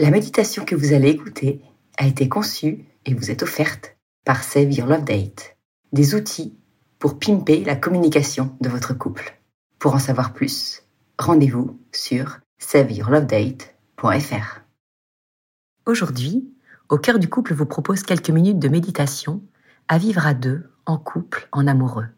La méditation que vous allez écouter a été conçue et vous est offerte par Save Your Love Date, des outils pour pimper la communication de votre couple. Pour en savoir plus, rendez-vous sur saveyourlovedate.fr. Aujourd'hui, Au cœur du couple vous propose quelques minutes de méditation à vivre à deux, en couple, en amoureux,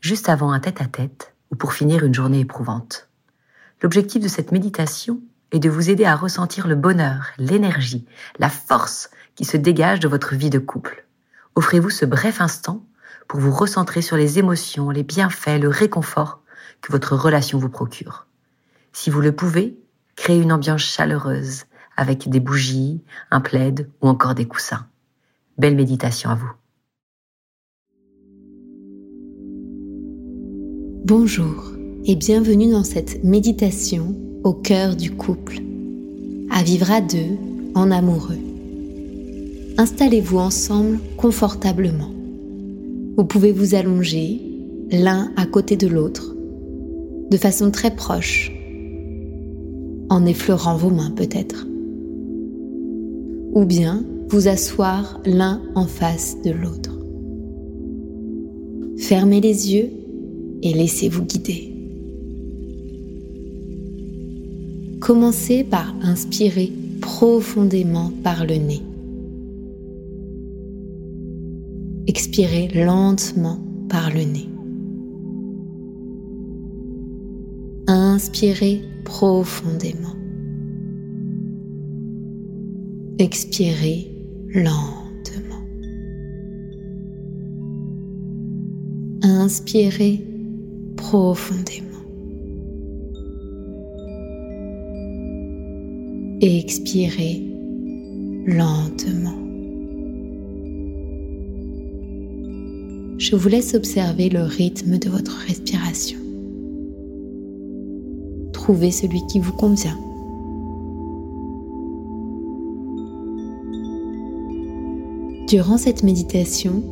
juste avant un tête-à-tête ou pour finir une journée éprouvante. L'objectif de cette méditation et de vous aider à ressentir le bonheur, l'énergie, la force qui se dégage de votre vie de couple. Offrez-vous ce bref instant pour vous recentrer sur les émotions, les bienfaits, le réconfort que votre relation vous procure. Si vous le pouvez, créez une ambiance chaleureuse avec des bougies, un plaid ou encore des coussins. Belle méditation à vous. Bonjour et bienvenue dans cette méditation au cœur du couple, à vivre à deux en amoureux. Installez-vous ensemble confortablement. Vous pouvez vous allonger l'un à côté de l'autre, de façon très proche, en effleurant vos mains peut-être. Ou bien vous asseoir l'un en face de l'autre. Fermez les yeux et laissez-vous guider. Commencez par inspirer profondément par le nez. Expirez lentement par le nez. Inspirez profondément. Expirez lentement. Inspirez profondément. Et expirez lentement. Je vous laisse observer le rythme de votre respiration. Trouvez celui qui vous convient. Durant cette méditation,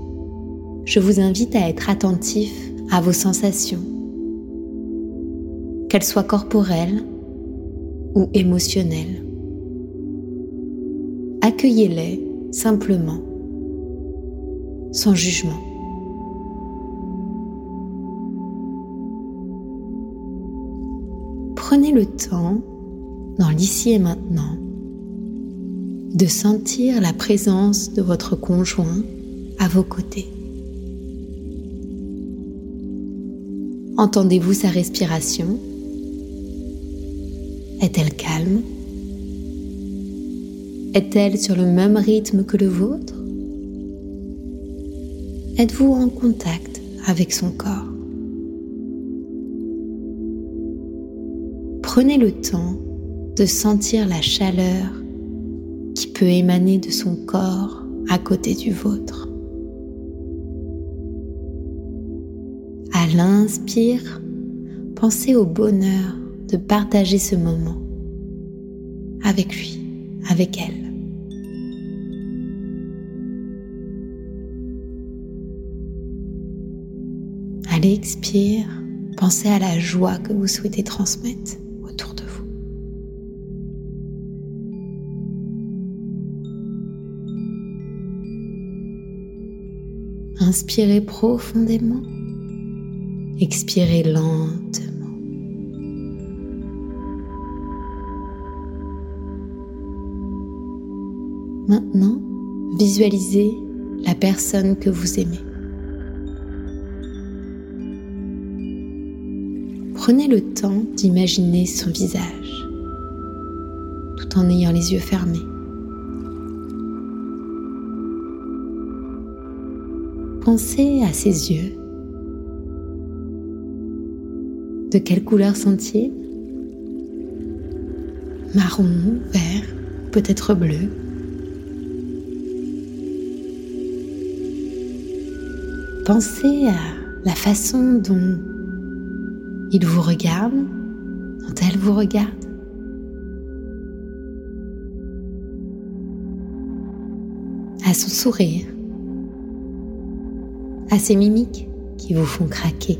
je vous invite à être attentif à vos sensations, qu'elles soient corporelles ou émotionnelles accueillez-les simplement, sans jugement. Prenez le temps, dans l'ici et maintenant, de sentir la présence de votre conjoint à vos côtés. Entendez-vous sa respiration? Est-elle calme? Est-elle sur le même rythme que le vôtre? Êtes-vous en contact avec son corps? Prenez le temps de sentir la chaleur qui peut émaner de son corps à côté du vôtre. À l'inspire, pensez au bonheur de partager ce moment avec lui avec elle. À l'expire, pensez à la joie que vous souhaitez transmettre autour de vous. Inspirez profondément, expirez lentement. Maintenant, visualisez la personne que vous aimez. Prenez le temps d'imaginer son visage tout en ayant les yeux fermés. Pensez à ses yeux. De quelle couleur sont-ils? Marron, vert, peut-être bleu Pensez à la façon dont il vous regarde, dont elle vous regarde. À son sourire, à ses mimiques qui vous font craquer.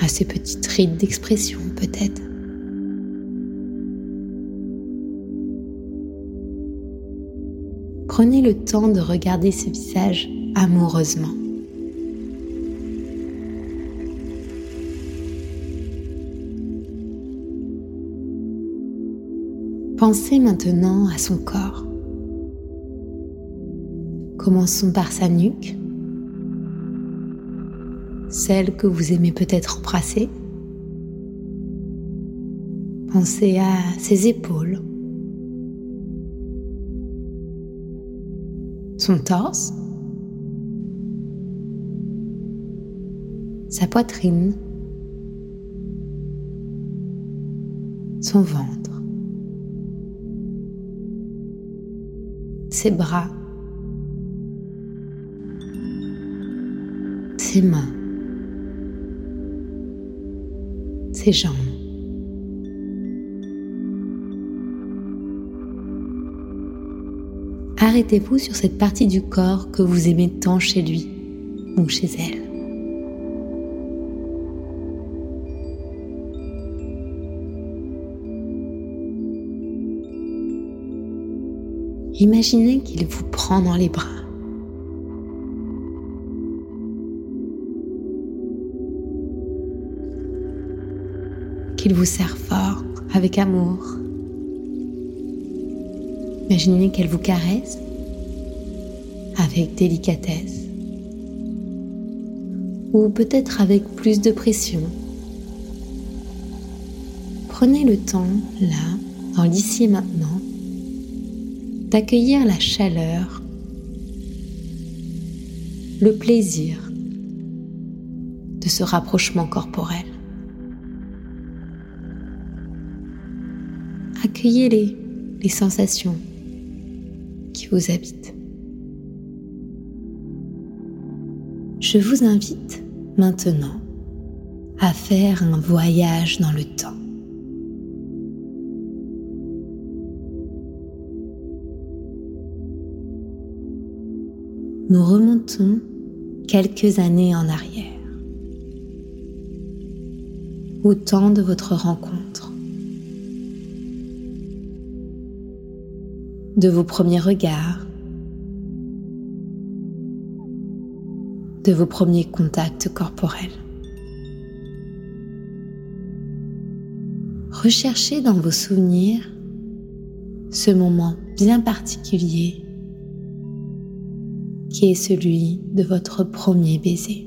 À ces petites rides d'expression peut-être. Prenez le temps de regarder ce visage amoureusement. Pensez maintenant à son corps. Commençons par sa nuque, celle que vous aimez peut-être embrasser. Pensez à ses épaules, son torse, sa poitrine, son ventre, ses bras, ses mains, ses jambes. Arrêtez-vous sur cette partie du corps que vous aimez tant chez lui ou chez elle. Imaginez qu'il vous prend dans les bras. qu'il vous serre fort, avec amour. Imaginez qu'elle vous caresse avec délicatesse. Ou peut-être avec plus de pression. Prenez le temps, là, dans l'ici et maintenant, d'accueillir la chaleur, le plaisir de ce rapprochement corporel. accueillez les, les sensations Je vous invite maintenant à faire un voyage dans le temps. Nous remontons quelques années en arrière, au temps de votre rencontre. De vos premiers regards, de vos premiers contacts corporels. Recherchez dans vos souvenirs ce moment bien particulier qui est celui de votre premier baiser.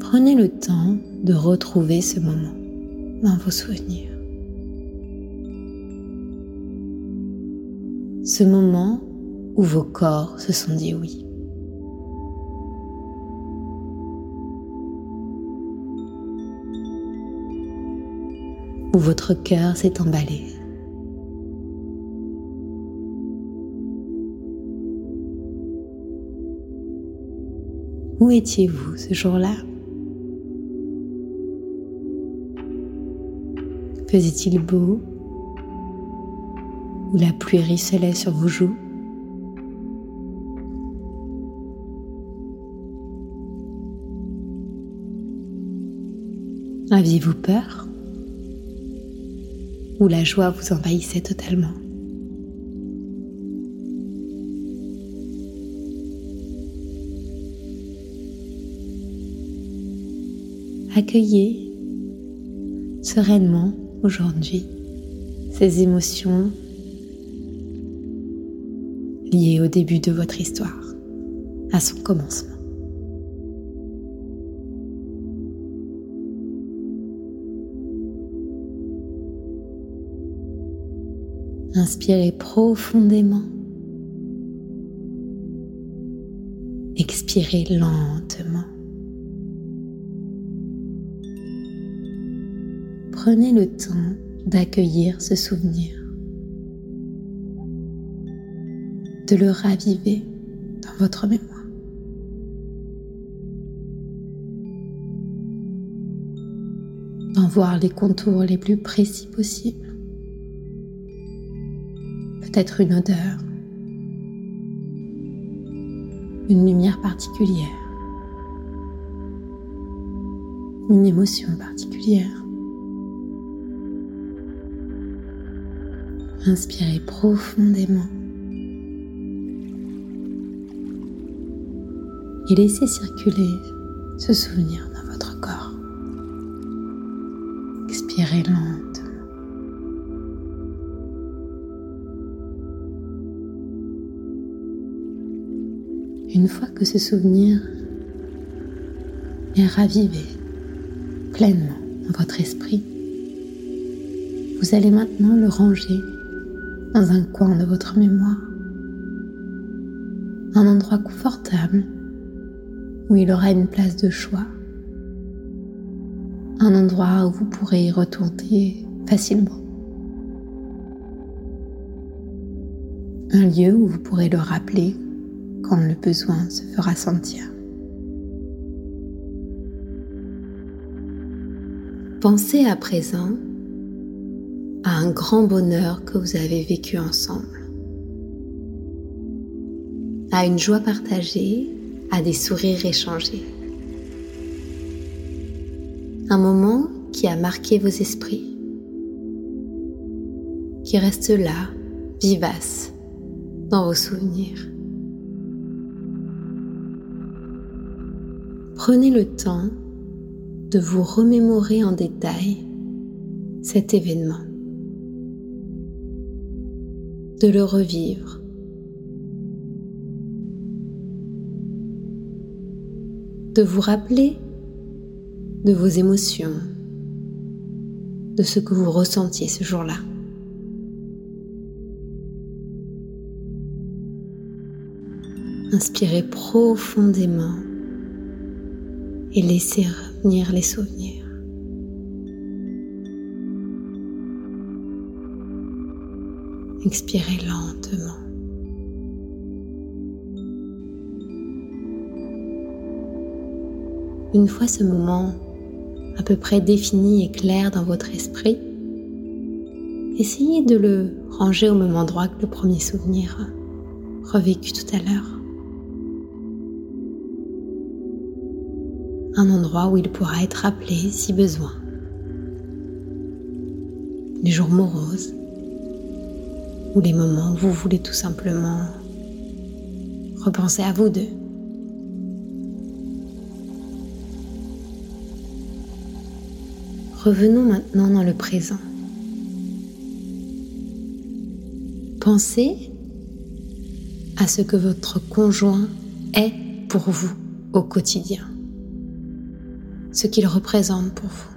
Prenez le temps de retrouver ce moment dans vos souvenirs. Ce moment où vos corps se sont dit oui. Où votre cœur s'est emballé. Où étiez-vous ce jour-là? Faisait-il beau Ou la pluie risselait sur vos joues? Aviez-vous peur Ou la joie vous envahissait totalement? Accueillez sereinement aujourd'hui ces émotions liées au début de votre histoire, à son commencement. Inspirez profondément. Expirez lentement. Prenez le temps d'accueillir ce souvenir, de le raviver dans votre mémoire. D'en voir les contours les plus précis possibles. Peut-être une odeur une lumière particulière, une émotion particulière. Inspirez profondément et laissez circuler ce souvenir dans votre corps. Expirez lentement. Une fois que ce souvenir est ravivé pleinement dans votre esprit, vous allez maintenant le ranger dans un coin de votre mémoire, un endroit confortable où il aura une place de choix, un endroit où vous pourrez y retourner facilement, un lieu où vous pourrez le rappeler quand le besoin se fera sentir. Pensez à présent à un grand bonheur que vous avez vécu ensemble, à une joie partagée, à des sourires échangés. Un moment qui a marqué vos esprits, qui reste là, vivace, dans vos souvenirs. Prenez le temps de vous remémorer en détail cet événement de le revivre. De vous rappeler de vos émotions, de ce que vous ressentiez ce jour-là. Inspirez profondément et laissez revenir les souvenirs. Expirez lentement. Une fois ce moment à peu près défini et clair dans votre esprit, essayez de le ranger au même endroit que le premier souvenir revécu tout à l'heure. Un endroit où il pourra être appelé si besoin. Les jours moroses, ou les moments où vous voulez tout simplement repenser à vous deux. Revenons maintenant dans le présent. Pensez à ce que votre conjoint est pour vous au quotidien, ce qu'il représente pour vous.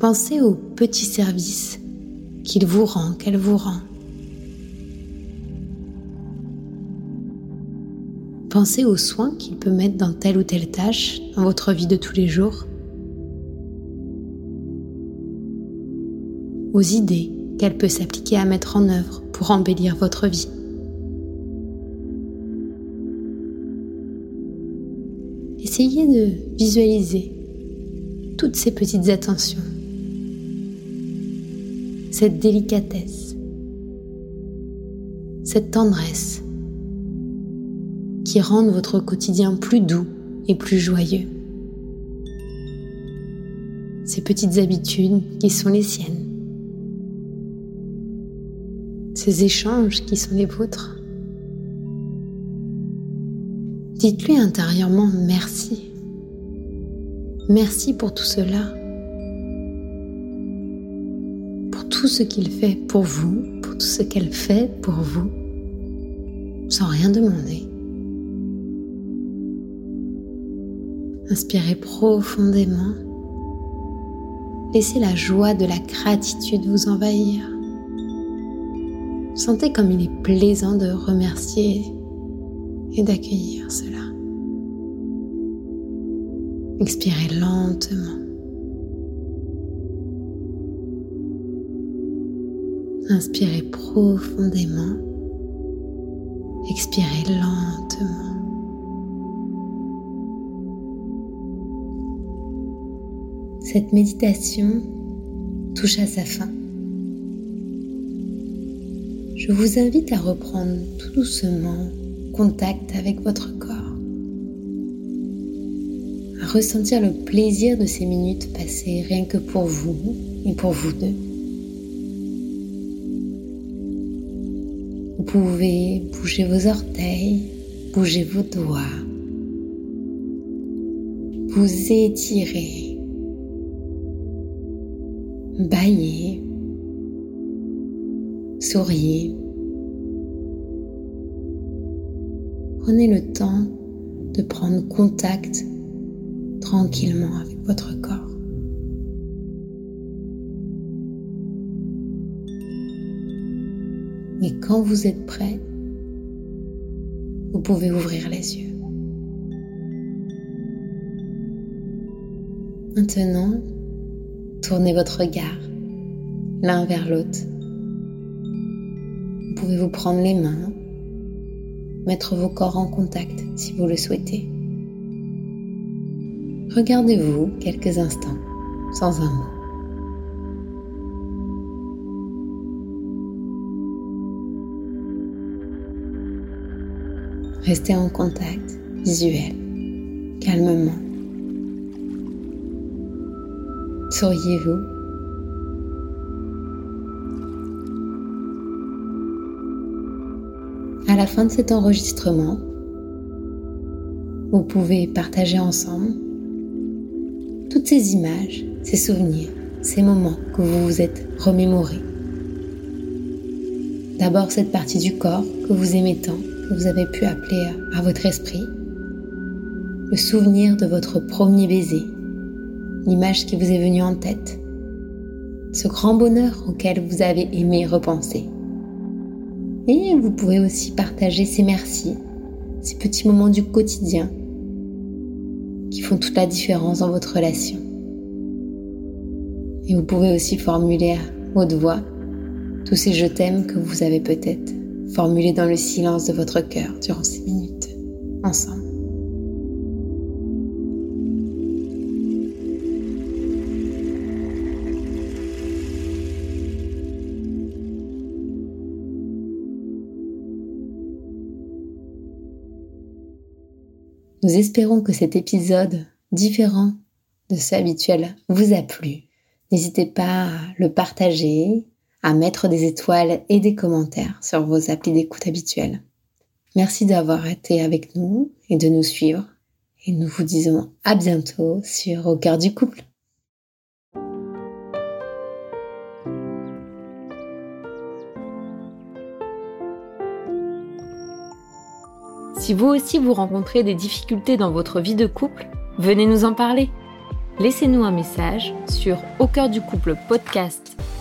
Pensez aux petits services qu'il vous rend, qu'elle vous rend. Pensez aux soins qu'il peut mettre dans telle ou telle tâche dans votre vie de tous les jours. Aux idées qu'elle peut s'appliquer à mettre en œuvre pour embellir votre vie. Essayez de visualiser toutes ces petites attentions cette délicatesse, cette tendresse qui rendent votre quotidien plus doux et plus joyeux. Ces petites habitudes qui sont les siennes. Ces échanges qui sont les vôtres. Dites-lui intérieurement merci. Merci pour tout cela. Tout ce qu'il fait pour vous, pour tout ce qu'elle fait pour vous, sans rien demander. Inspirez profondément. Laissez la joie de la gratitude vous envahir. Sentez comme il est plaisant de remercier et d'accueillir cela. Expirez lentement. Inspirez profondément. Expirez lentement. Cette méditation touche à sa fin. je vous invite à reprendre tout doucement contact avec votre corps, à ressentir le plaisir de ces minutes passées rien que pour vous et pour vous deux. Pouvez bouger vos orteils, bouger vos doigts, vous étirer, bailler, souriez. Prenez le temps de prendre contact tranquillement avec votre corps. Et quand vous êtes prêt, vous pouvez ouvrir les yeux. Maintenant, tournez votre regard l'un vers l'autre. Vous pouvez vous prendre les mains, mettre vos corps en contact si vous le souhaitez. Regardez-vous quelques instants sans un mot. Restez en contact visuel, calmement. Souriez-vous. À la fin de cet enregistrement, vous pouvez partager ensemble toutes ces images, ces souvenirs, ces moments que vous vous êtes remémorés. D'abord cette partie du corps que vous aimez tant, vous avez pu appeler à votre esprit. Le souvenir de votre premier baiser, l'image qui vous est venue en tête, ce grand bonheur auquel vous avez aimé repenser. Et vous pouvez aussi partager ces merci, ces petits moments du quotidien qui font toute la différence dans votre relation. Et vous pouvez aussi formuler à haute voix tous ces je t'aime que vous avez peut-être formulés dans le silence de votre cœur durant ces minutes ensemble. Nous espérons que cet épisode différent de ce habituel vous a plu. N'hésitez pas à le partager, à mettre des étoiles et des commentaires sur vos applis d'écoute habituels. Merci d'avoir été avec nous et de nous suivre. Et nous vous disons à bientôt sur Au cœur du couple. Si vous aussi vous rencontrez des difficultés dans votre vie de couple, venez nous en parler. Laissez-nous un message sur au cœur du couple podcast